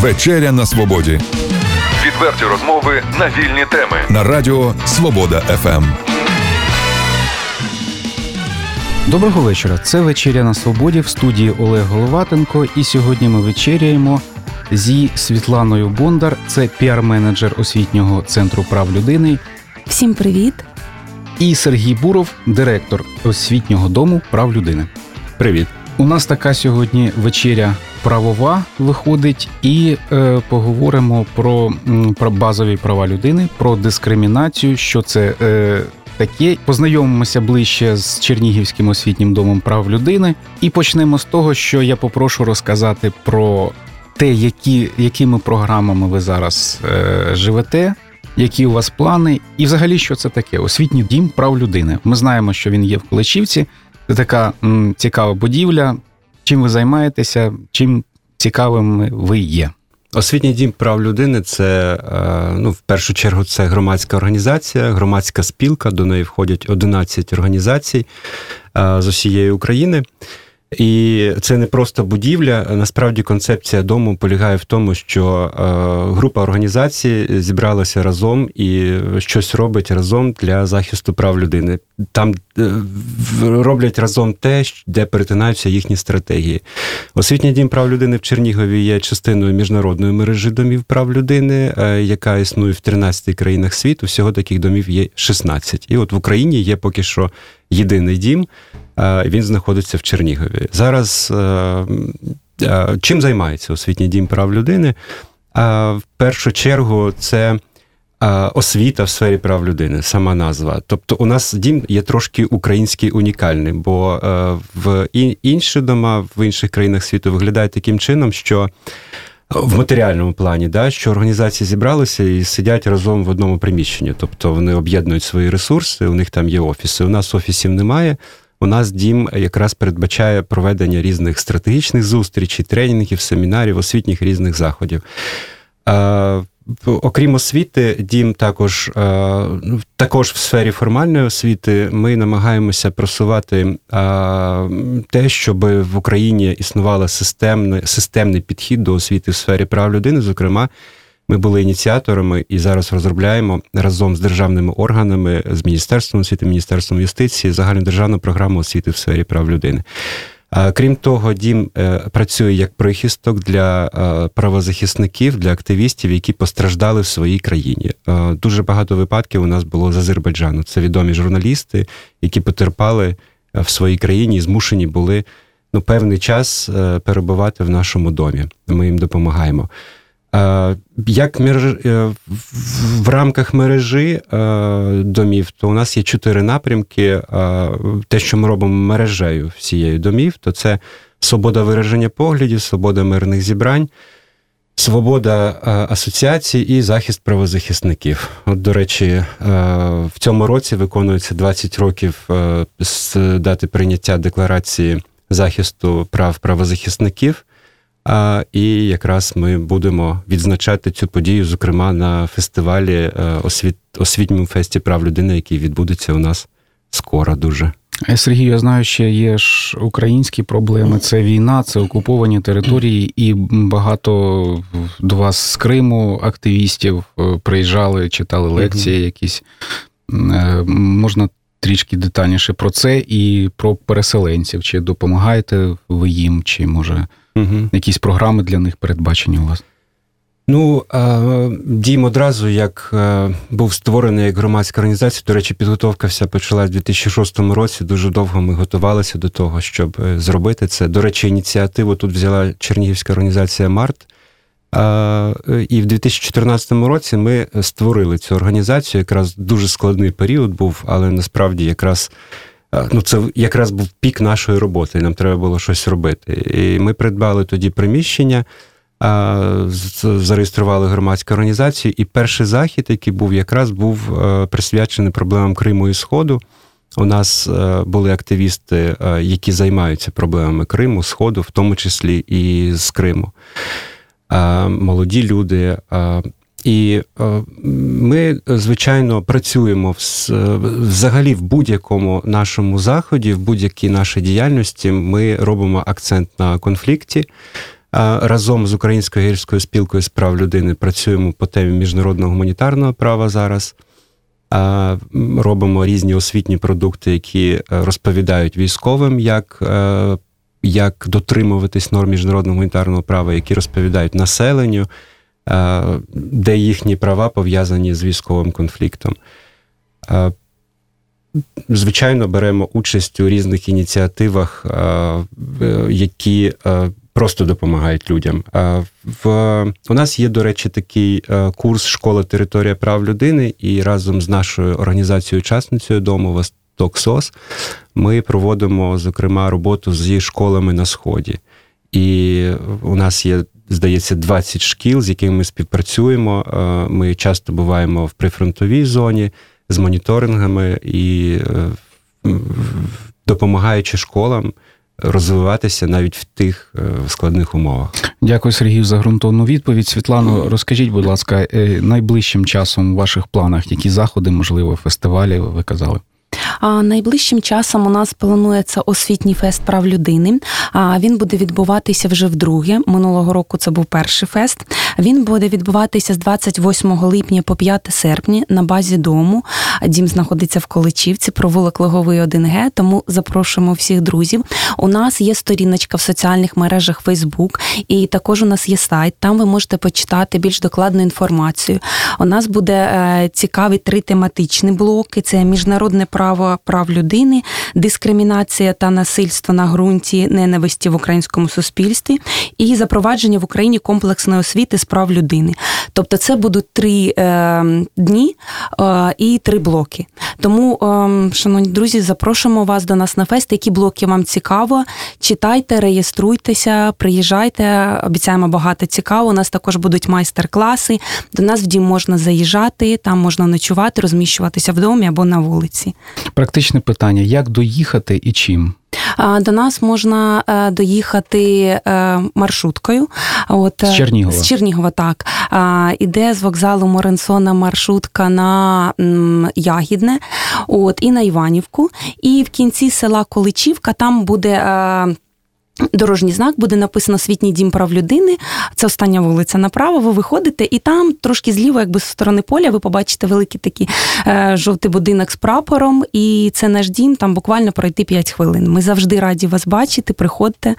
Вечеря на свободі. Відверті розмови на вільні теми на Радіо Свобода ФМ. Доброго вечора. Це вечеря на свободі в студії Олег Головатенко. І сьогодні ми вечеряємо зі Світланою Бондар. Це піар-менеджер освітнього центру прав людини. Всім привіт! І Сергій Буров, директор освітнього дому прав людини. Привіт. У нас така сьогодні вечеря правова виходить, і е, поговоримо про, про базові права людини, про дискримінацію, що це. Е, Таке познайомимося ближче з Чернігівським освітнім домом прав людини, і почнемо з того, що я попрошу розказати про те, які, якими програмами ви зараз е, живете, які у вас плани, і взагалі, що це таке? Освітній дім прав людини. Ми знаємо, що він є в Количівці. Це така м, цікава будівля. Чим ви займаєтеся, чим цікавим ви є? Освітній дім прав людини це е, ну, в першу чергу це громадська організація, громадська спілка. До неї входять 11 організацій е, з усієї України. І це не просто будівля. Насправді концепція дому полягає в тому, що е, група організацій зібралася разом і щось робить разом для захисту прав людини. Там е, роблять разом те, де перетинаються їхні стратегії. Освітній дім прав людини в Чернігові є частиною міжнародної мережі домів прав людини, е, яка існує в 13 країнах світу. Всього таких домів є 16. І от в Україні є поки що єдиний дім. Він знаходиться в Чернігові. Зараз чим займається освітній дім прав людини? В першу чергу це освіта в сфері прав людини, сама назва. Тобто, у нас дім є трошки український унікальний, бо в інші дома в інших країнах світу виглядають таким чином, що. В матеріальному плані, да, що організації зібралися і сидять разом в одному приміщенні, тобто вони об'єднують свої ресурси, у них там є офіси. У нас офісів немає у нас дім якраз передбачає проведення різних стратегічних зустрічей, тренінгів, семінарів, освітніх різних заходів. Окрім освіти, дім також ну, також в сфері формальної освіти ми намагаємося просувати те, щоб в Україні існувало системний, системний підхід до освіти в сфері прав людини, зокрема. Ми були ініціаторами і зараз розробляємо разом з державними органами, з міністерством освіти, міністерством юстиції загальнодержавну програму освіти в сфері прав людини. Крім того, дім е, працює як прихисток для е, правозахисників, для активістів, які постраждали в своїй країні. Е, дуже багато випадків у нас було з Азербайджану. Це відомі журналісти, які потерпали в своїй країні і змушені були ну, певний час перебувати в нашому домі. Ми їм допомагаємо. Як е, в рамках мережі е, домів, то у нас є чотири напрямки. Те, що ми робимо мережею всієї домів, то це свобода вираження поглядів, свобода мирних зібрань, свобода асоціацій і захист правозахисників. От, до речі, е, в цьому році виконується 20 років з дати прийняття декларації захисту прав правозахисників. І якраз ми будемо відзначати цю подію, зокрема на фестивалі е, освіт, освітньому фесті прав людини, який відбудеться у нас скоро дуже. Е, Сергій, я знаю, ще є ж українські проблеми. Це війна, це окуповані території, і багато до вас з Криму активістів е, приїжджали, читали лекції якісь. Можна трішки детальніше про це і про переселенців. Чи допомагаєте ви їм, чи може Угу. Якісь програми для них передбачені у вас? Ну, дім одразу, як був створений як громадська організація. До речі, підготовка вся почалась у 2006 році. Дуже довго ми готувалися до того, щоб е, зробити це. До речі, ініціативу тут взяла Чернігівська організація Март. І в 2014 році ми створили цю організацію. Якраз дуже складний період був, але насправді якраз ну це якраз був пік нашої роботи, нам треба було щось робити. І ми придбали тоді приміщення, зареєстрували громадську організацію, і перший захід, який був, якраз був е, присвячений проблемам Криму і Сходу. У нас е, були активісти, е, які займаються проблемами Криму, Сходу, в тому числі і з Криму. Молоді люди, і е, ми, звичайно, працюємо взагалі в будь-якому нашому заході, в будь-якій нашій діяльності. Ми робимо акцент на конфлікті. Разом з Українською гірською спілкою з прав людини працюємо по темі міжнародного гуманітарного права зараз. Робимо різні освітні продукти, які е, розповідають військовим, як е, як дотримуватись норм міжнародного гуманітарного права, які розповідають населенню, де їхні права пов'язані з військовим конфліктом. Звичайно, беремо участь у різних ініціативах, які просто допомагають людям. В у нас є, до речі, такий курс школа територія прав людини, і разом з нашою організацією учасницею дому Восток СОС ми проводимо зокрема роботу зі школами на сході. І у нас є. Здається, 20 шкіл, з якими ми співпрацюємо. Ми часто буваємо в прифронтовій зоні з моніторингами і е, допомагаючи школам розвиватися навіть в тих е, складних умовах. Дякую, Сергію, за ґрунтовну відповідь. Світлано, розкажіть, будь ласка, е, найближчим часом у ваших планах, які заходи, можливо, фестивалі ви казали? Найближчим часом у нас планується освітній фест прав людини. А він буде відбуватися вже вдруге. Минулого року це був перший фест. Він буде відбуватися з 28 липня по 5 серпня на базі дому. Дім знаходиться в Количівці, провулок Логовий 1Г. Тому запрошуємо всіх друзів. У нас є сторіночка в соціальних мережах Facebook, і також у нас є сайт. Там ви можете почитати більш докладну інформацію. У нас буде е, цікаві три тематичні блоки: це міжнародне право прав людини, дискримінація та насильство на ґрунті ненависті в українському суспільстві і запровадження в Україні комплексної освіти з прав людини. Тобто, це будуть три е, дні е, і три блоки. Тому, е, шановні друзі, запрошуємо вас до нас на фест. Які блоки вам цікаво? Читайте, реєструйтеся, приїжджайте. Обіцяємо багато цікаво. У нас також будуть майстер-класи. До нас в дім можна заїжджати, там можна ночувати, розміщуватися в домі або на вулиці. Практичне питання: як доїхати і чим? До нас можна е, доїхати е, маршруткою. От, З Чернігова. З Чернігова, так. Іде з вокзалу Моренсона маршрутка на Ягідне от, і на Іванівку. І в кінці села Количівка там буде. Дорожній знак буде написано Світній дім прав людини. Це остання вулиця направо. Ви виходите, і там трошки зліво, якби з сторони поля, ви побачите великий такий е, жовтий будинок з прапором. І це наш дім. Там буквально пройти 5 хвилин. Ми завжди раді вас бачити. Приходьте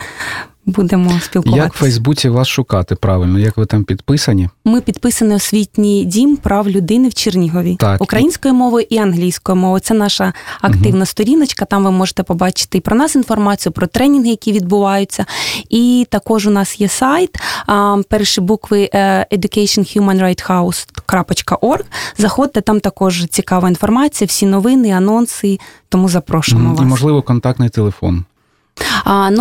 будемо спілкуватися. Як в Фейсбуці вас шукати правильно? Як ви там підписані? Ми підписані освітній дім прав людини в Чернігові так. українською мовою і англійською мовою. Це наша активна угу. сторіночка. Там ви можете побачити і про нас інформацію, про тренінги, які відбуваються. І також у нас є сайт. Перші букви е, educationhumanrighthouse.org. Заходьте, там також цікава інформація, всі новини, анонси. Тому запрошуємо вас. І можливо контактний телефон.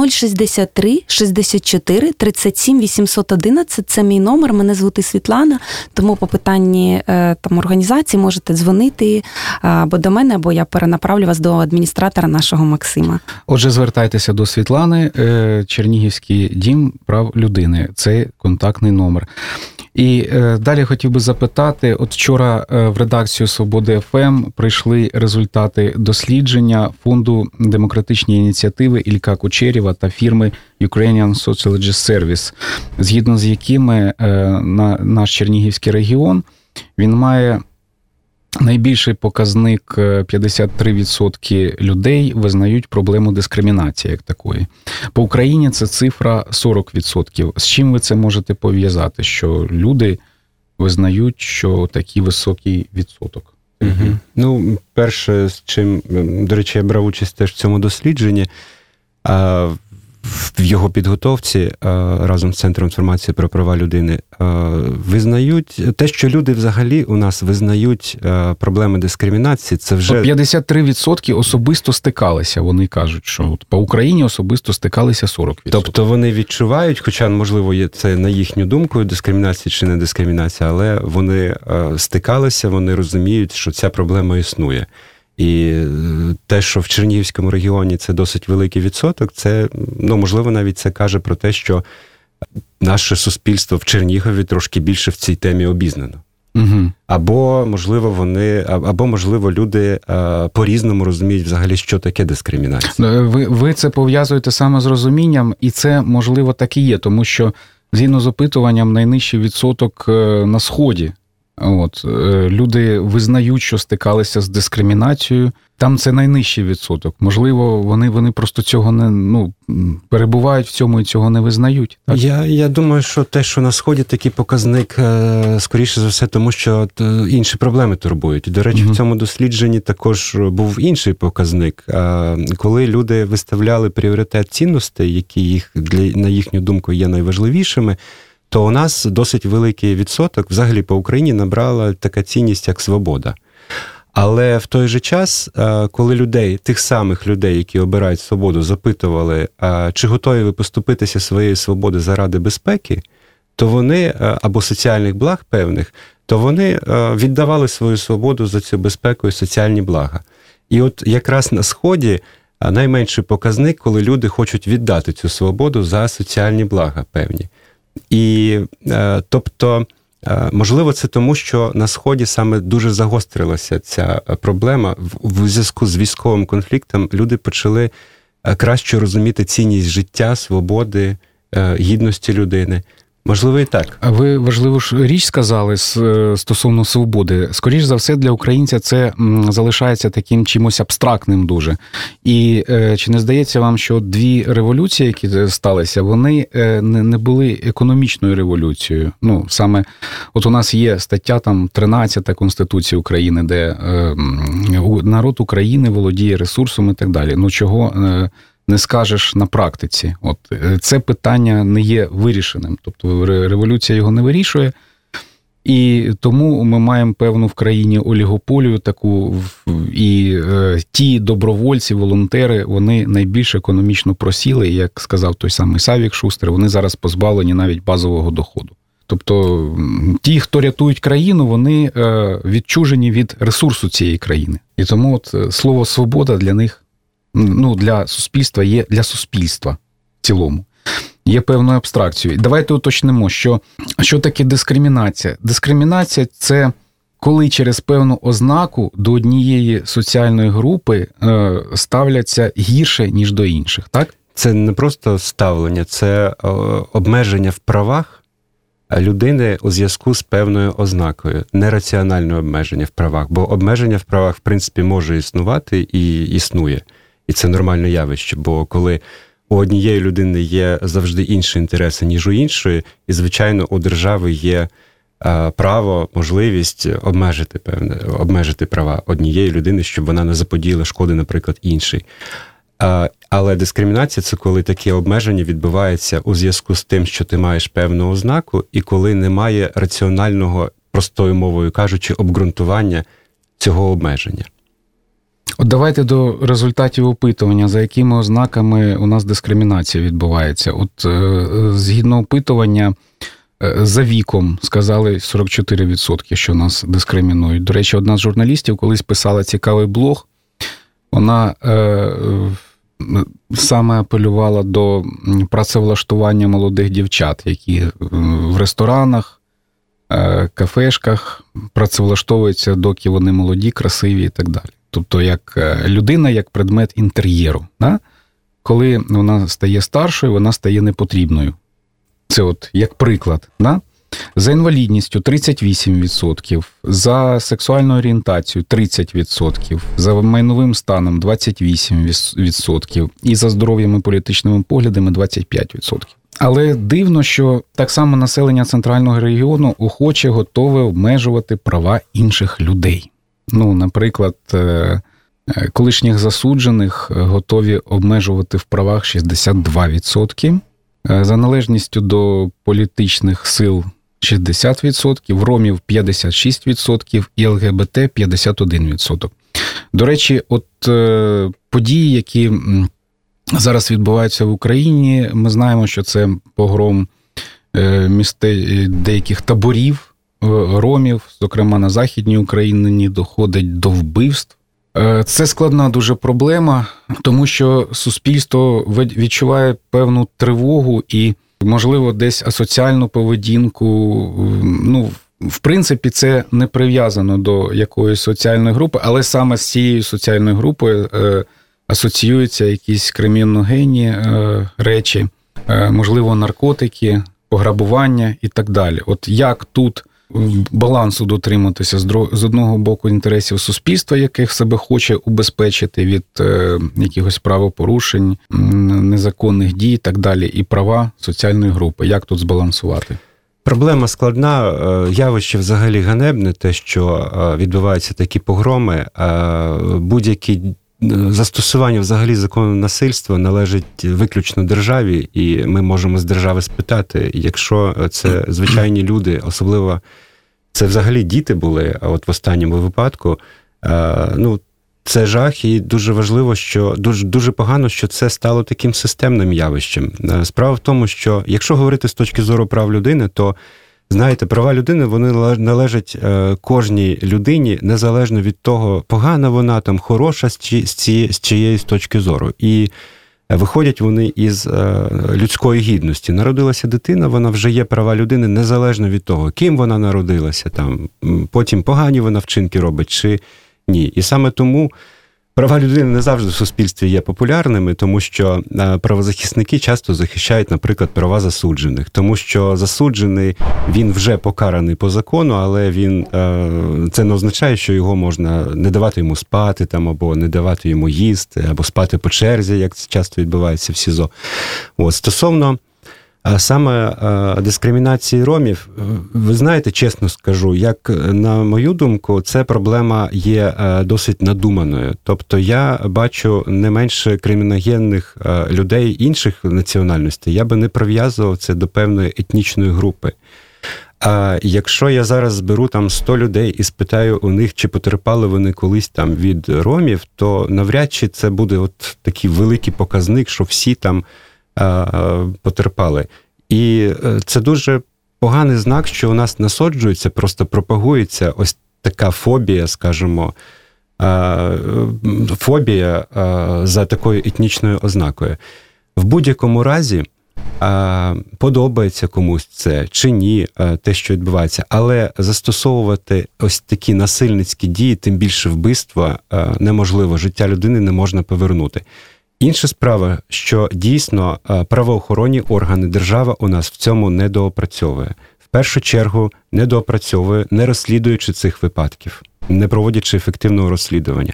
063 64 37 811 – Це мій номер. Мене звути Світлана. Тому по питанні е, там організації можете дзвонити е, або до мене, або я перенаправлю вас до адміністратора нашого Максима. Отже, звертайтеся до Світлани, е, Чернігівський дім прав людини. Це контактний номер. І е, далі хотів би запитати: от вчора е, в редакцію Свободи ФМ прийшли результати дослідження фонду демократичні ініціативи Ілька Кучерєва та фірми Ukrainian Sociologist Service, згідно з якими е, на наш Чернігівський регіон він має Найбільший показник 53% е, людей визнають проблему дискримінації як такої. По Україні це цифра 40%. З чим ви це можете пов'язати? Що люди визнають, що такий високий відсоток? Угу. Ну, перше, з чим, до речі, я брав участь теж в цьому дослідженні в його підготовці е, разом з центром інформації про права людини е, визнають те, що люди взагалі у нас визнають е, проблеми дискримінації. Це вже 53% особисто стикалися. Вони кажуть, що от по Україні особисто стикалися 40%. Тобто вони відчувають, хоча можливо є це на їхню думку, дискримінація чи не дискримінація, але вони стикалися, вони розуміють, що ця проблема існує. І е, те, що в Чернігівському регіоні це досить великий відсоток, це ну можливо навіть це каже про те, що наше суспільство в Чернігові трошки більше в цій темі обізнано. Угу. Або, можливо, вони, або, можливо, люди по-різному розуміють взагалі, що таке дискримінація. Е, ви ви це пов'язуєте саме з розумінням, і це можливо так і є, тому що згідно з опитуванням найнижчий відсоток е, на сході. От е, люди визнають, що стикалися з дискримінацією. Там це найнижчий відсоток. Можливо, вони вони просто цього не ну перебувають в цьому і цього не визнають. Так? Я я думаю, що те, що на сході такий показник, е, скоріше за все, тому що інші проблеми турбують. До речі, угу. в цьому дослідженні також був інший показник. Коли люди виставляли пріоритет цінностей, які їх для на їхню думку є найважливішими то у нас досить великий відсоток взагалі по Україні набрала така цінність, як свобода. Але в той же час, е, коли людей, тих самих людей, які обирають свободу, запитували, чи готові ви поступитися своєї свободи заради безпеки, то вони е, або соціальних благ певних, то вони е, віддавали свою свободу за цю безпеку і соціальні блага. І от якраз на сході найменший показник, коли люди хочуть віддати цю свободу за соціальні блага певні. І е, тобто, е, можливо, це тому, що на сході саме дуже загострилася ця проблема в зв'язку з військовим конфліктом. Люди почали е, краще розуміти цінність життя, свободи, гідності людини. Можливо, і так. А ви важливу ж річ сказали е, стосовно свободи. Скоріш за все, для українця це залишається таким чимось абстрактним дуже. І е, чи не здається вам, що дві революції, які сталися, вони е, не були економічною революцією? Ну саме от у нас є стаття там 13 Конституції України, де народ України володіє ресурсом і так далі. Ну чого не скажеш на практиці. От е, це питання не є вирішеним. Тобто революція його не вирішує. І тому ми маємо певну в країні олігополію таку, і е, ті добровольці, волонтери, вони найбільш економічно просіли, як сказав той самий Савік Шустер, вони зараз позбавлені навіть базового доходу. Тобто ті, хто рятують країну, вони е, відчужені від ресурсу цієї країни. І тому от е, слово свобода для них ну, для суспільства є для суспільства в цілому. Є певною абстракцією. Давайте уточнимо, що що таке дискримінація. Дискримінація це коли через певну ознаку до однієї соціальної групи е, ставляться гірше, ніж до інших, так? Це не просто ставлення, це е, обмеження в правах людини у зв'язку з певною ознакою, нераціональне обмеження в правах, бо обмеження в правах, в принципі, може існувати і існує. І це нормальне явище, бо коли у однієї людини є завжди інші інтереси, ніж у іншої, і, звичайно, у держави є право, можливість обмежити певне, обмежити права однієї людини, щоб вона не заподіяла шкоди, наприклад, іншій. Але дискримінація це коли таке обмеження відбувається у зв'язку з тим, що ти маєш певну ознаку, і коли немає раціонального, простою мовою кажучи, обґрунтування цього обмеження. От давайте до результатів опитування, за якими ознаками у нас дискримінація відбувається. От е, згідно опитування, е, за віком сказали 44%, що нас дискримінують. До речі, одна з журналістів колись писала цікавий блог. Вона е, саме апелювала до працевлаштування молодих дівчат, які в ресторанах, е, кафешках працевлаштовуються, доки вони молоді, красиві і так далі тобто як е, людина, як предмет інтер'єру. Да? Коли вона стає старшою, вона стає непотрібною. Це от як приклад. Да? За інвалідністю 38%, за сексуальну орієнтацію 30%, за майновим станом 28% і за здоров'ям і політичними поглядами 25%. Але дивно, що так само населення центрального регіону охоче готове обмежувати права інших людей. Ну, наприклад, е, е, колишніх засуджених е, готові обмежувати в правах 62%, за належністю до політичних сил 60%, ромів 56% і ЛГБТ 51%. До речі, от події, які зараз відбуваються в Україні, ми знаємо, що це погром місте деяких таборів ромів, зокрема на Західній Україні, доходить до вбивств. Е, це складна дуже проблема, тому що суспільство відчуває певну тривогу і, можливо, десь асоціальну поведінку. Ну, в принципі, це не прив'язано до якоїсь соціальної групи, але саме з цією соціальною групою е, асоціюються якісь криміногенні е, речі, е, можливо, наркотики, пограбування і так далі. От як тут балансу дотриматися з одного боку інтересів суспільства, яких себе хоче убезпечити від е, якихось правопорушень, незаконних дій, і так далі, і права соціальної групи. Як тут збалансувати? Проблема складна, е, явище взагалі ганебне, те, що е, відбуваються такі погроми, будь-які застосування взагалі закону насильства належить виключно державі, і ми можемо з держави спитати, якщо це звичайні люди, особливо це взагалі діти були, а от в останньому випадку, ну. Це жах, і дуже важливо, що дуже дуже погано, що це стало таким системним явищем. Справа в тому, що якщо говорити з точки зору прав людини, то Знаєте, права людини вони належать е, кожній людині незалежно від того, погана вона там хороша з цієї з чиєїсь точки зору. І виходять вони із е, людської гідності. Народилася дитина, вона вже є права людини незалежно від того, ким вона народилася, там потім погані вона вчинки робить чи ні. І саме тому. Права людини не завжди в суспільстві є популярними, тому що е, правозахисники часто захищають, наприклад, права засуджених, тому що засуджений він вже покараний по закону, але він е, це не означає, що його можна не давати йому спати там, або не давати йому їсти, або спати по черзі, як це часто відбувається в СІЗО. От стосовно Саме дискримінації ромів, е, ви знаєте, чесно скажу, як на мою думку, це проблема є е, досить надуманою. Тобто я бачу не менше криміногенних е, людей інших національностей, я би не прив'язував це до певної етнічної групи. А якщо я зараз зберу там 100 людей і спитаю у них, чи потерпали вони колись там від ромів, то навряд чи це буде от такий великий показник, що всі там. Потерпали. І е, це дуже поганий знак, що у нас насоджується, просто пропагується ось така фобія, скажімо, фобія за такою етнічною ознакою. В будь-якому разі подобається комусь це чи ні, те, що відбувається, але застосовувати ось такі насильницькі дії, тим більше вбивства, неможливо. Життя людини не можна повернути. Інша справа, що дійсно е, правоохоронні органи держава у нас в цьому не доопрацьовує. В першу чергу не доопрацьовує, не розслідуючи цих випадків, не проводячи ефективного розслідування.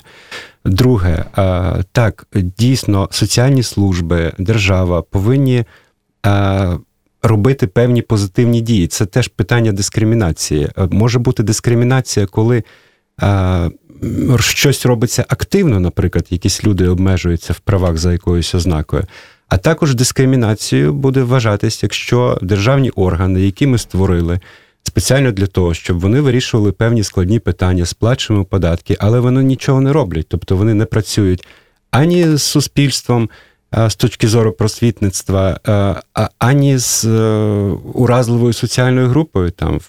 Друге, е, так, дійсно, соціальні служби, держава повинні е, робити певні позитивні дії. Це теж питання дискримінації. Може бути дискримінація, коли щось робиться активно, наприклад, якісь люди обмежуються в правах за якоюсь ознакою. А також дискримінацією буде вважатись, якщо державні органи, які ми створили спеціально для того, щоб вони вирішували певні складні питання, сплачуємо податки, але вони нічого не роблять, тобто вони не працюють ані з суспільством. З точки зору просвітництва, ані з е, уразливою соціальною групою, там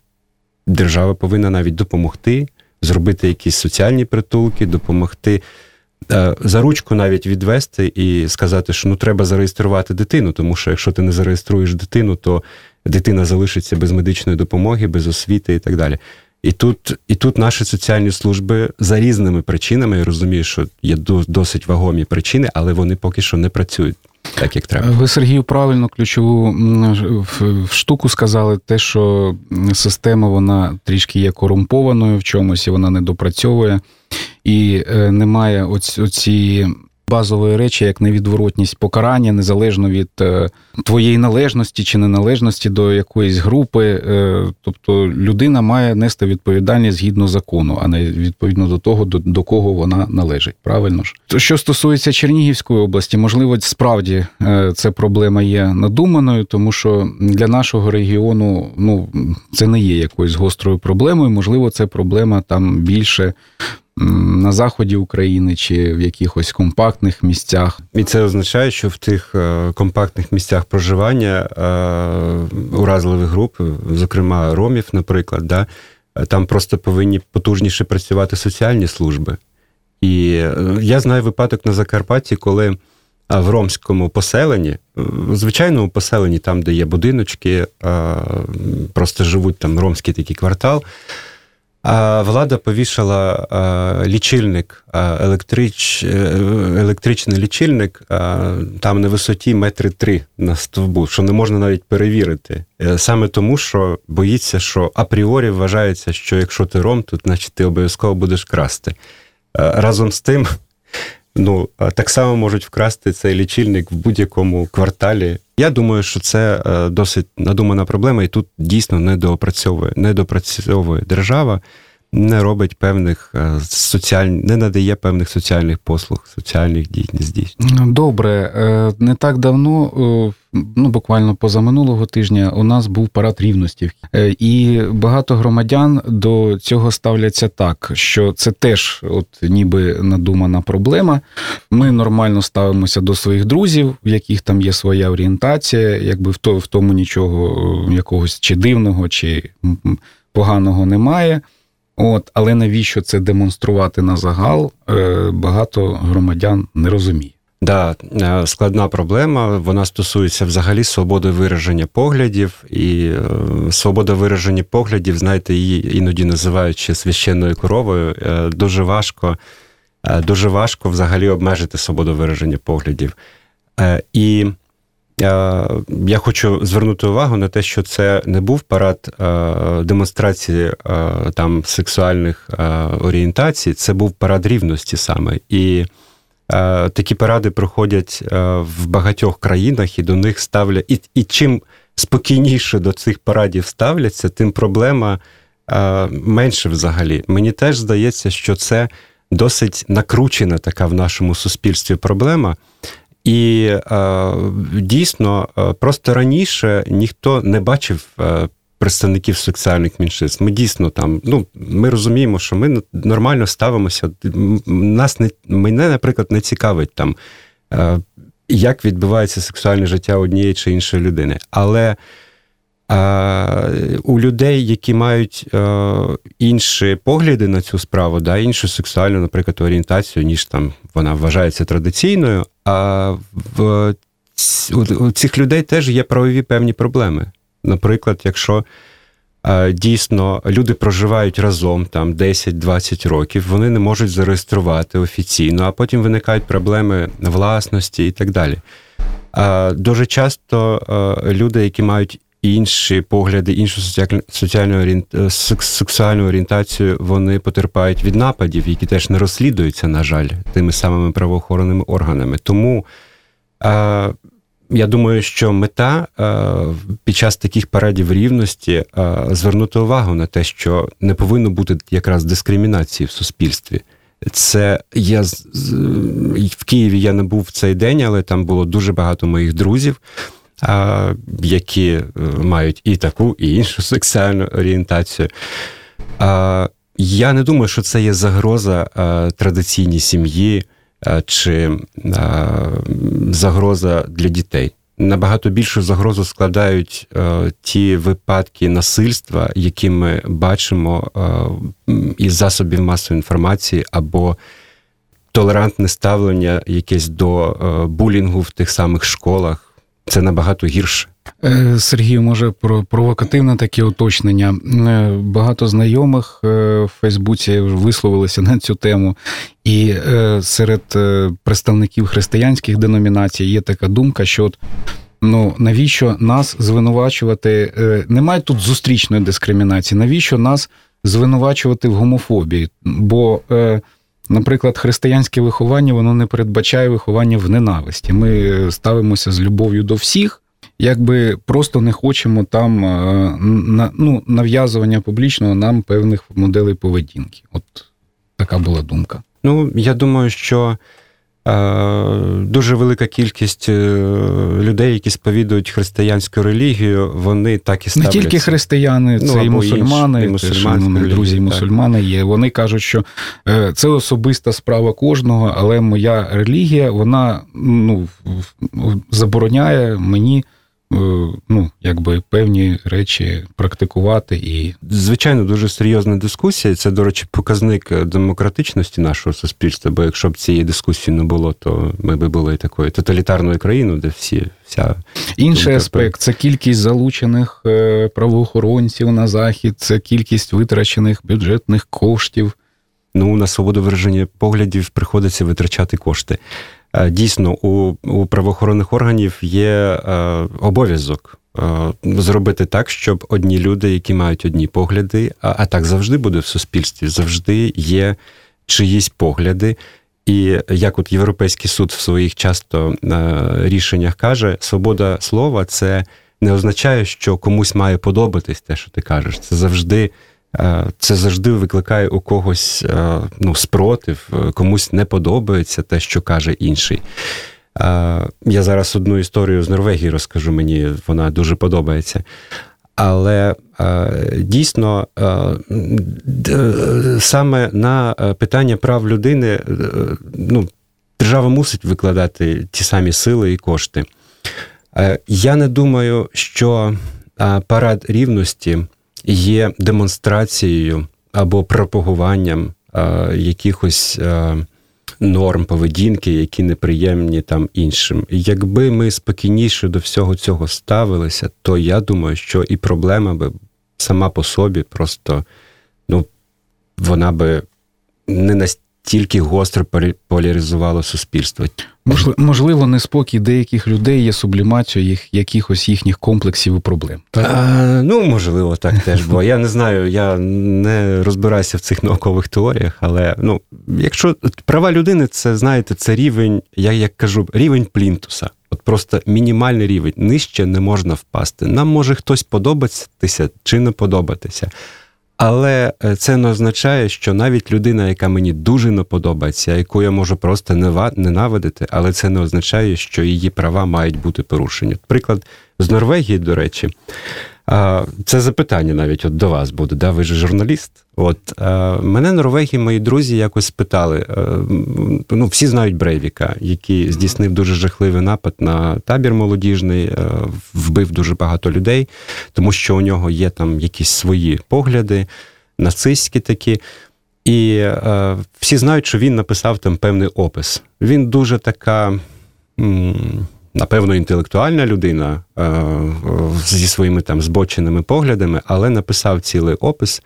держава повинна навіть допомогти зробити якісь соціальні притулки, допомогти. Е, за ручку навіть відвести і сказати, що ну треба зареєструвати дитину, тому що якщо ти не зареєструєш дитину, то дитина залишиться без медичної допомоги, без освіти і так далі. І тут і тут наші соціальні служби за різними причинами, я розумію, що є досить вагомі причини, але вони поки що не працюють так, як треба. Ви, Сергію, правильно ключову штуку сказали, те, що система вона трішки є корумпованою в чомусь, і вона не допрацьовує, і е, немає оці базової речі, як невідворотність покарання, незалежно від е, твоєї належності чи неналежності до якоїсь групи. Е, тобто людина має нести відповідальність згідно закону, а не відповідно до того, до, до кого вона належить. Правильно ж, що стосується Чернігівської області, можливо, справді е, це проблема є надуманою, тому що для нашого регіону ну це не є якоюсь гострою проблемою. Можливо, це проблема там більше на заході України чи в якихось компактних місцях. І це означає, що в тих е, компактних місцях проживання е, уразливих груп, зокрема ромів, наприклад, да, там просто повинні потужніше працювати соціальні служби. І е, я знаю випадок на Закарпатті, коли в ромському поселенні, в звичайному поселенні, там, де є будиночки, просто живуть там ромський такий квартал. Влада повішала лічильник, електрич, е, електричний лічильник там на висоті метри три на стовбу, що не можна навіть перевірити. Е, саме тому, що боїться, що апріорі вважається, що якщо ти ром, то значить ти обов'язково будеш красти. Е, разом з тим, ну так само можуть вкрасти цей лічильник в будь-якому кварталі. Я думаю, що це досить надумана проблема, і тут дійсно недоопрацьовує, недопрацьовує держава. Не робить певних соціаль... не надає певних соціальних послуг, соціальних дій не здійснює. Добре, е, не так давно, ну буквально позаминулого тижня, у нас був парад рівності, е, і багато громадян до цього ставляться так, що це теж, от ніби надумана проблема. Ми нормально ставимося до своїх друзів, в яких там є своя орієнтація, якби в тому нічого якогось чи дивного, чи поганого немає. От, але навіщо це демонструвати на загал? Е, багато громадян не розуміє. Да, е, складна проблема. Вона стосується взагалі свободи вираження поглядів, і е, свобода вираження поглядів, знаєте, її іноді називають ще священною коровою. Дуже важко, дуже важко взагалі обмежити свободу вираження поглядів. І я хочу звернути увагу на те, що це не був парад демонстрації там сексуальних орієнтацій, це був парад рівності саме. І такі паради проходять в багатьох країнах, і до них ставлять. І, і чим спокійніше до цих парадів ставляться, тим проблема менше взагалі. Мені теж здається, що це досить накручена така в нашому суспільстві проблема. І е, дійсно, е, просто раніше ніхто не бачив е, представників соціальних меншинств. Ми дійсно там, ну ми розуміємо, що ми нормально ставимося. Нас не мене, наприклад, не цікавить там, як відбувається сексуальне життя однієї чи іншої людини. Але у людей, які мають інші погляди на цю справу, да, іншу сексуальну, наприклад, орієнтацію, ніж там вона вважається традиційною, а в у цих людей теж є правові певні проблеми. Наприклад, якщо дійсно люди проживають разом там 10-20 років, вони не можуть зареєструвати офіційно, а потім виникають проблеми власності і так далі. Дуже часто люди, які мають інші погляди, іншу соціальну орієнт... сексуальну орієнтацію, вони потерпають від нападів, які теж не розслідуються, на жаль, тими самими правоохоронними органами. Тому е, я думаю, що мета е, під час таких парадів рівності е, звернути увагу на те, що не повинно бути якраз дискримінації в суспільстві. Це я в Києві я не був в цей день, але там було дуже багато моїх друзів які е, мають і таку, і іншу сексуальну орієнтацію. Я не думаю, що це є загроза традиційній сім'ї чи загроза для дітей. Набагато більшу загрозу складають е, ті випадки насильства, які ми бачимо е, із засобів масової інформації, або толерантне ставлення якесь до булінгу в тих самих школах це набагато гірше. Е, Сергію, може про провокативне таке уточнення. Е, багато знайомих е, в Фейсбуці висловилися на цю тему, і серед представників християнських деномінацій є така думка, що от, ну навіщо нас звинувачувати? Немає тут зустрічної дискримінації, навіщо нас звинувачувати в гомофобії? Бо Наприклад, християнське виховання воно не передбачає виховання в ненависті. Ми ставимося з любов'ю до всіх, якби просто не хочемо там е, ну, нав'язування публічного нам певних моделей поведінки. От така була думка. Ну, я думаю, що Дуже велика кількість е, людей, які сповідують християнську релігію, вони так і ставляться. Не тільки християни, це ну, і мусульмани, і мусульмани теж, друзі, і мусульмани є. Вони кажуть, що е, це особиста справа кожного, але моя релігія вона ну, забороняє мені ну, якби певні речі практикувати і звичайно дуже серйозна дискусія. Це, до речі, показник демократичності нашого суспільства. Бо якщо б цієї дискусії не було, то ми би були такою тоталітарною країною, де всі вся інший аспект це кількість залучених е, правоохоронців на захід, це кількість витрачених бюджетних коштів. Ну на свободу вираження поглядів приходиться витрачати кошти. Е, дійсно, у у правоохоронних органів є е, обов'язок е, зробити так, щоб одні люди, які мають одні погляди, а, а так завжди буде в суспільстві, завжди є чиїсь погляди. І як от Європейський суд в своїх часто рішеннях каже, свобода слова це не означає, що комусь має подобатись те, що ти кажеш. Це завжди це завжди викликає у когось е, ну, спротив, е, комусь не подобається те, що каже інший. Я зараз одну історію з Норвегії розкажу, мені вона дуже подобається. Але дійсно саме на питання прав людини ну, держава мусить викладати ті самі сили і кошти. Я не думаю, що парад рівності є демонстрацією або пропагуванням якихось норм поведінки, які неприємні там іншим. Якби ми спокійніше до всього цього ставилися, то я думаю, що і проблема би сама по собі просто ну, вона би не настільки тільки гостро поляризувало суспільство. Можливо, неспокій деяких людей є сублімацією їх якихось їхніх комплексів і проблем. Так? А, Ну, можливо, так теж. Бо я не знаю, я не розбираюся в цих наукових теоріях, але ну, якщо права людини, це знаєте, це рівень, я як кажу, рівень плінтуса. От просто мінімальний рівень. Нижче не можна впасти. Нам може хтось подобатися чи не подобатися. Але е, це не означає, що навіть людина, яка мені дуже не подобається, яку я можу просто ненавидити, але це не означає, що її права мають бути порушені. Приклад з Норвегії, до речі, це запитання навіть от до вас буде. Да? Ви ж журналіст. От мене Норвегії, мої друзі якось спитали. Е, ну, всі знають Брейвіка, який здійснив дуже жахливий напад на табір молодіжний, е, вбив дуже багато людей, тому що у нього є там якісь свої погляди, нацистські такі. І е, всі знають, що він написав там певний опис. Він дуже така напевно, інтелектуальна людина е, зі своїми там збоченими поглядами, але написав цілий опис,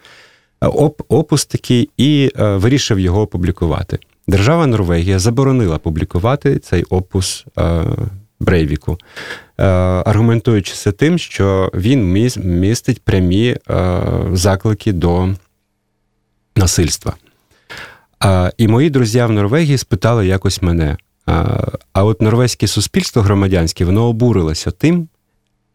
оп, опус такий і е, вирішив його опублікувати. Держава Норвегія заборонила публікувати цей опус е, Брейвіку, аргументуючи тим, що він містить прямі заклики до насильства. І мої друзі в Норвегії спитали якось мене. А от норвезьке суспільство громадянське воно обурилося тим,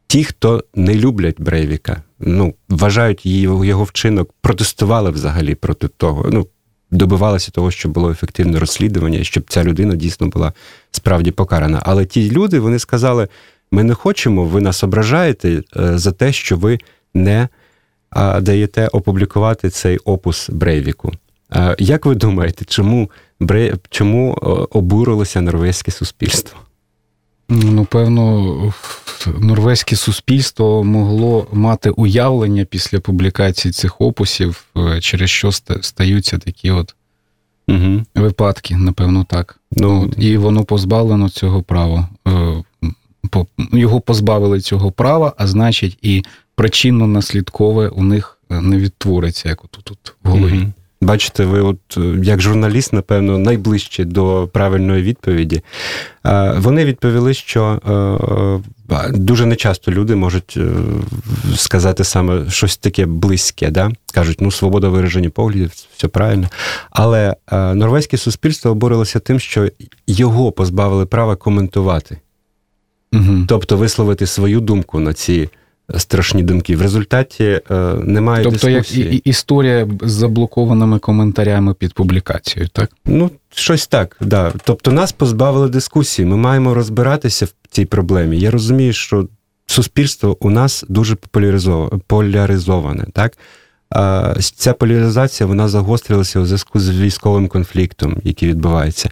ті, хто не люблять Брейвіка, ну, вважають її, його вчинок, протестували взагалі проти того. ну, Добивалися того, щоб було ефективне розслідування, щоб ця людина дійсно була справді покарана. Але ті люди вони сказали: ми не хочемо, ви нас ображаєте е, за те, що ви не даєте опублікувати цей опус Брейвіку. Як ви думаєте, чому чому обурилося норвезьке суспільство? Ну, певно, норвезьке суспільство могло мати уявлення після публікації цих опусів, е, через що стаються такі от угу. випадки, напевно, так. Ну, от, І воно позбавлено цього права. Е, його позбавили цього права, а значить, і причинно-наслідкове у них е, не відтвориться, як тут в голові. Угу. Бачите, ви, от як журналіст, напевно, найближче до правильної відповіді. Вони відповіли, що е, е, дуже нечасто люди можуть е, сказати саме щось таке близьке. Да? Кажуть, ну, свобода вираження поглядів, все правильно. Але норвезьке суспільство обурилося тим, що його позбавили права коментувати, угу. тобто висловити свою думку на ці страшні думки. В результаті е, немає тобто, дискусії. як історія з заблокованими коментарями під публікацією, так? Ну, щось так, да. Тобто нас позбавили дискусії. Ми маємо розбиратися в цій проблемі. Я розумію, що суспільство у нас дуже поляризоване, так? Ця поляризація вона загострилася у зв'язку з військовим конфліктом, який відбувається.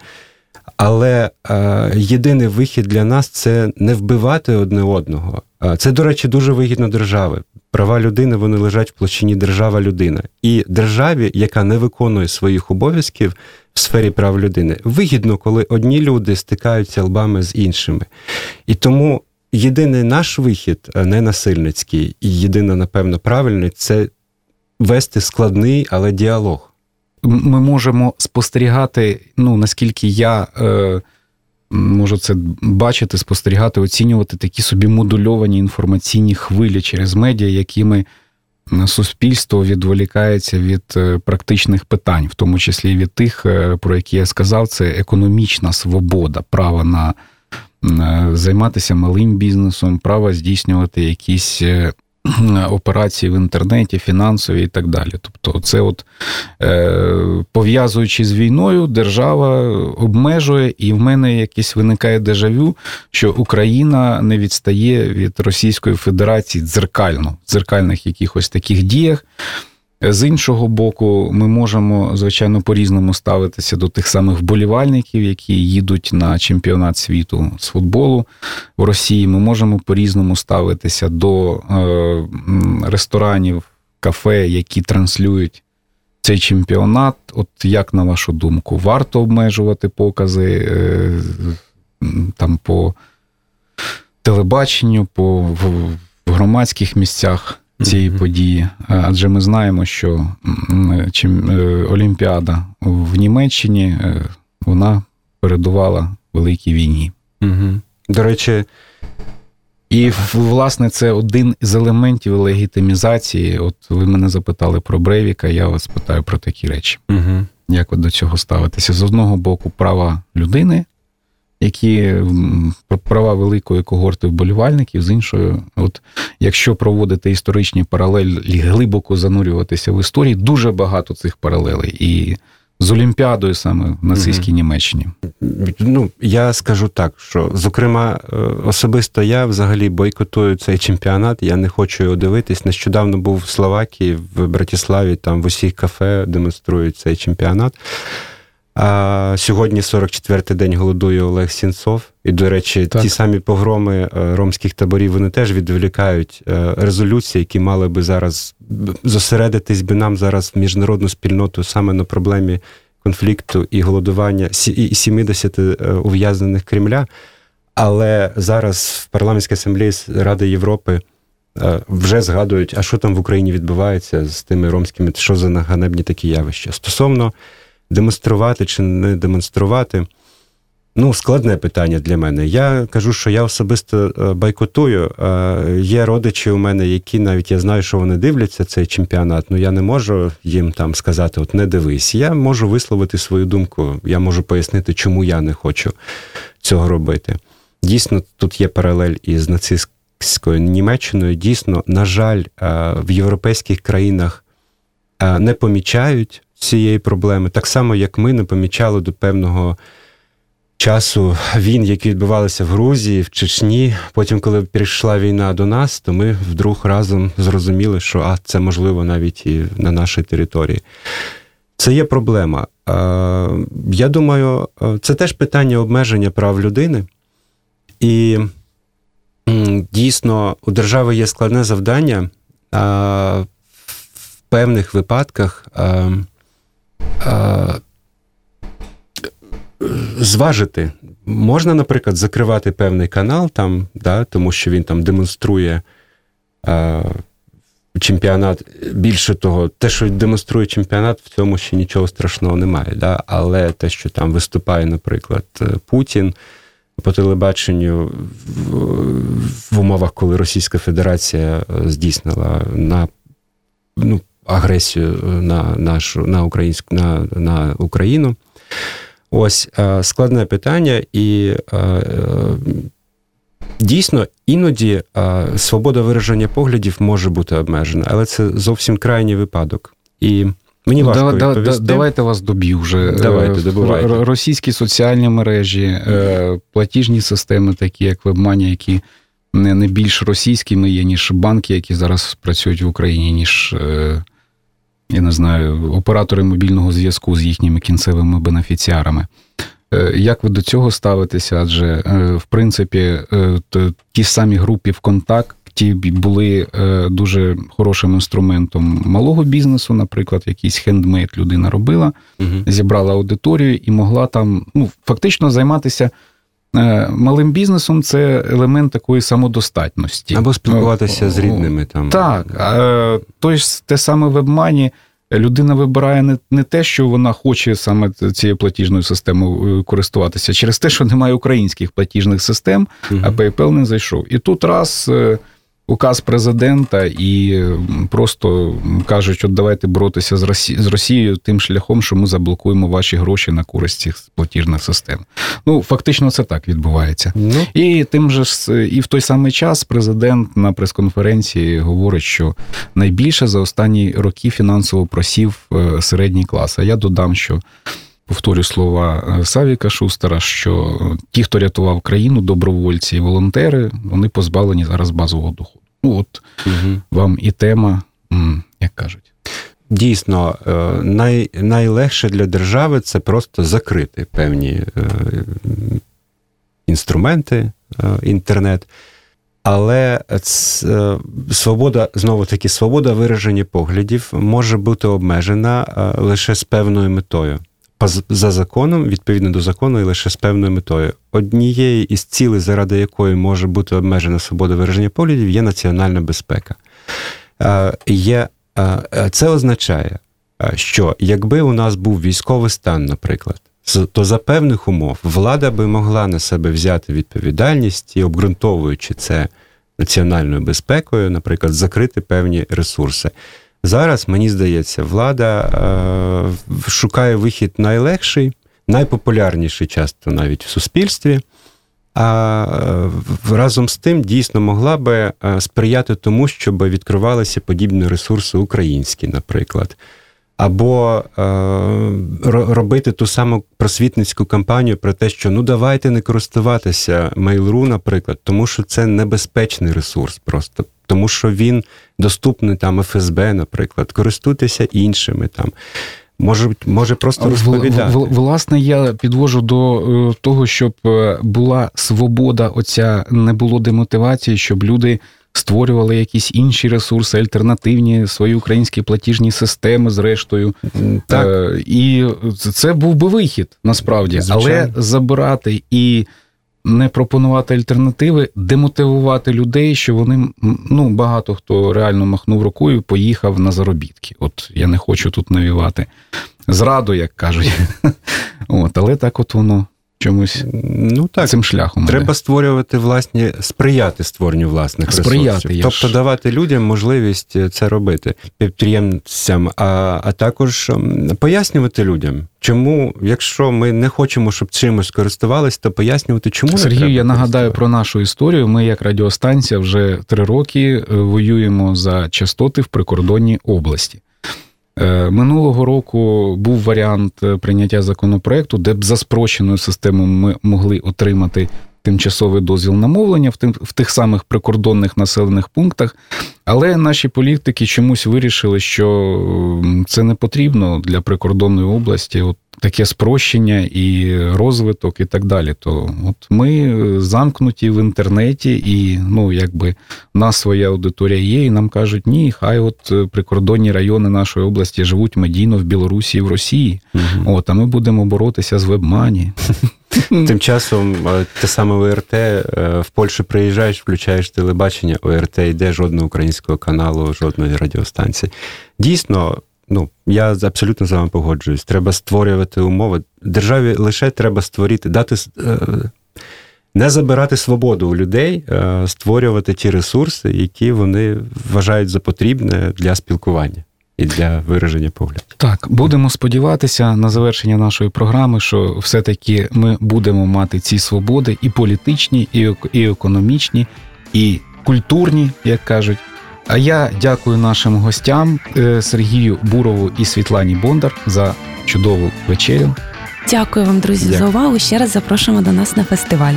Але е, єдиний вихід для нас це не вбивати одне одного. Це, до речі, дуже вигідно держави. Права людини вони лежать в площині держава-людина. І державі, яка не виконує своїх обов'язків в сфері прав людини, вигідно, коли одні люди стикаються лбами з іншими. І тому єдиний наш вихід, не насильницький, і єдине, напевно, правильний це вести складний, але діалог. Ми можемо спостерігати, ну наскільки я. Е можу це бачити, спостерігати, оцінювати такі собі модульовані інформаційні хвилі через медіа, якими суспільство відволікається від е, практичних питань, в тому числі від тих, е, про які я сказав, це економічна свобода, право на займатися малим бізнесом, право здійснювати якісь е, операції в інтернеті, фінансові і так далі. Тобто, це от е, пов'язуючи з війною, держава обмежує, і в мене якесь виникає дежавю, що Україна не відстає від Російської Федерації дзеркально, в дзеркальних якихось таких діях. З іншого боку, ми можемо, звичайно, по-різному ставитися до тих самих вболівальників, які їдуть на чемпіонат світу з футболу в Росії. Ми можемо по-різному ставитися до е, ресторанів, кафе, які транслюють цей чемпіонат. От як на вашу думку, варто обмежувати покази е, там по телебаченню, по в громадських місцях? Цієї mm-hmm. події, адже ми знаємо, що чим е, Олімпіада в Німеччині е, вона передувала великій війні. Mm-hmm. До речі, і власне це один з елементів легітимізації. От ви мене запитали про Брейвіка, я вас питаю про такі речі. Угу. Як ви до цього ставитеся? З одного боку, права людини, які права великої когорти вболівальників, з іншою, от якщо проводити історичні паралелі, глибоко занурюватися в історії, дуже багато цих паралелей. І з Олімпіадою саме в нацистській угу. Німеччині. Ну, я скажу так, що, зокрема, е, особисто я взагалі бойкотую цей чемпіонат, я не хочу його дивитись. Нещодавно був в Словакії, в Братіславі, там в усіх кафе демонструють цей чемпіонат. А Сьогодні 44-й день голодує Олег Сінцов. І, до речі, так. ті самі погроми е, ромських таборів вони теж відволікають е, резолюції, які мали би зараз зосередитись би нам зараз в міжнародну спільноту саме на проблемі конфлікту і голодування і 70 е, ув'язнених Кремля. Але зараз в парламентській асамблеї Ради Європи вже згадують, а що там в Україні відбувається з тими ромськими, що за ганебні такі явища стосовно демонструвати чи не демонструвати. Ну, складне питання для мене. Я кажу, що я особисто е, байкотую. Е, є родичі у мене, які навіть я знаю, що вони дивляться цей чемпіонат. Ну я не можу їм там сказати, от не дивись. Я можу висловити свою думку, я можу пояснити, чому я не хочу цього робити. Дійсно, тут є паралель із нацистською Німеччиною. Дійсно, на жаль, е, в європейських країнах не помічають цієї проблеми, так само, як ми не помічали до певного часу війн, які відбувалися в Грузії, в Чечні. Потім, коли прийшла війна до нас, то ми вдруг разом зрозуміли, що а це можливо навіть і на нашій території. Це є проблема. Я думаю, це теж питання обмеження прав людини. І дійсно у держави є складне завдання в певних випадках зважити. Можна, наприклад, закривати певний канал, там, да, тому що він там демонструє а, чемпіонат. Більше того, те, що демонструє чемпіонат, в цьому ще нічого страшного немає. Да? Але те, що там виступає, наприклад, Путін по телебаченню в, в умовах, коли Російська Федерація здійснила на ну, агресію е, на нашу на українську на, на Україну. Ось е, складне питання, і е, дійсно іноді свобода вираження поглядів може бути обмежена, але це зовсім крайній випадок. І Мені важко да, відповісти. Давайте вас доб'ю вже. Давайте, добивайте. Російські соціальні мережі, платіжні системи, такі як WebMoney, які не більш російськими є, ніж банки, які зараз працюють в Україні, ніж я не знаю, оператори мобільного зв'язку з їхніми кінцевими бенефіціарами. Як ви до цього ставитеся? Адже в принципі ті самі групи в контакт ті були дуже хорошим інструментом малого бізнесу, наприклад, якийсь хендмейд людина робила, угу. зібрала аудиторію і могла там ну, фактично займатися. Малим бізнесом це елемент такої самодостатності. Або спілкуватися з рідними там. Так, то те саме в обмані людина вибирає не не те, що вона хоче саме цією платіжною системою е, користуватися, через те, що немає українських платіжних систем, а PayPal не зайшов. І тут раз е, указ президента і просто кажуть, от давайте боротися з Росі... з Росією тим шляхом, що ми заблокуємо ваші гроші на користь цих платіжних систем. Ну фактично, це так відбувається. Ну. І тим же і в той самий час президент на прес-конференції говорить, що найбільше за останні роки фінансово просів е, середній клас. А я додам, що повторю слова е, Савіка Шустера, що ті, хто рятував країну, добровольці і волонтери, вони позбавлені зараз базового доходу. Ну от угу. вам і тема, як кажуть. Дійсно, е, най, найлегше для держави це просто закрити певні е, інструменти, інтернет. Але свобода, знову таки, свобода вираження поглядів може бути обмежена лише з певною метою за законом, відповідно до закону, і лише з певною метою. Однією із цілей, заради якої може бути обмежена свобода вираження поглядів, є національна безпека. Є, Це означає, що якби у нас був військовий стан, наприклад, то за певних умов влада би могла на себе взяти відповідальність і обґрунтовуючи це національною безпекою, наприклад, закрити певні ресурси. Зараз, мені здається, влада е, шукає вихід найлегший, найпопулярніший часто навіть в суспільстві. А разом з тим дійсно могла би е, сприяти тому, щоб відкривалися подібні ресурси українські, наприклад або е, робити ту саму просвітницьку кампанію про те, що ну давайте не користуватися Mail.ru, наприклад, тому що це небезпечний ресурс, просто тому що він доступний там ФСБ, наприклад, користуйтеся іншими там. Може, може просто розповідати. Власне, я підвожу до е, того, щоб е, була свобода, оця не було демотивації, щоб люди створювали якісь інші ресурси, альтернативні свої українські платіжні системи, зрештою. Так. Е, і це був би вихід насправді, Звичайно. але забирати і. Не пропонувати альтернативи, демотивувати людей, що вони ну багато хто реально махнув рукою, поїхав на заробітки. От я не хочу тут навівати зраду, як кажуть. От, Але так от воно чомусь ну, так, цим шляхом. Треба створювати власні, сприяти створенню власних сприяти, ресурсів. Тобто ж... давати людям можливість е, це робити, підприємцям, а, а також пояснювати людям. Чому, якщо ми не хочемо, щоб чимось користувалися, то пояснювати, чому Сергію, не треба я нагадаю про нашу історію. Ми, як радіостанція, вже три роки е, воюємо за частоти в прикордонній області. Е, минулого року був варіант е, прийняття законопроекту, де б за спрощеною системою ми могли отримати тимчасовий дозвіл на мовлення в тим в тих самих прикордонних населених пунктах. Але наші політики чомусь вирішили, що це не потрібно для прикордонної області. От таке спрощення і розвиток, і так далі. То от ми замкнуті в інтернеті, і ну якби в нас своя аудиторія є, і нам кажуть, ні, хай от прикордонні райони нашої області живуть медійно в Білорусі і в Росії. Угу. От, а ми будемо боротися з вебмані. Тим часом е, те саме ОРТ е, в Польщу приїжджаєш, включаєш телебачення, ОРТ йде жодного українського каналу, жодної радіостанції. Дійсно, ну я абсолютно з вами погоджуюсь. Треба створювати умови. Державі лише треба створити, дати. Е, не забирати свободу у людей, створювати ті ресурси, які вони вважають за потрібне для спілкування і для вираження погляду. Так, будемо сподіватися на завершення нашої програми, що все-таки ми будемо мати ці свободи і політичні, і економічні, і культурні, як кажуть. А я дякую нашим гостям е, Сергію Бурову і Світлані Бондар за чудову вечерю. Дякую вам, друзі, Дякую. за увагу. Ще раз запрошуємо до нас на фестиваль.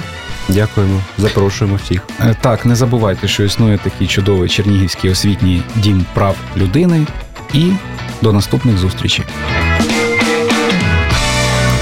Дякуємо, запрошуємо всіх. Е, так, не забувайте, що існує такий чудовий Чернігівський освітній дім прав людини і до наступних зустрічей.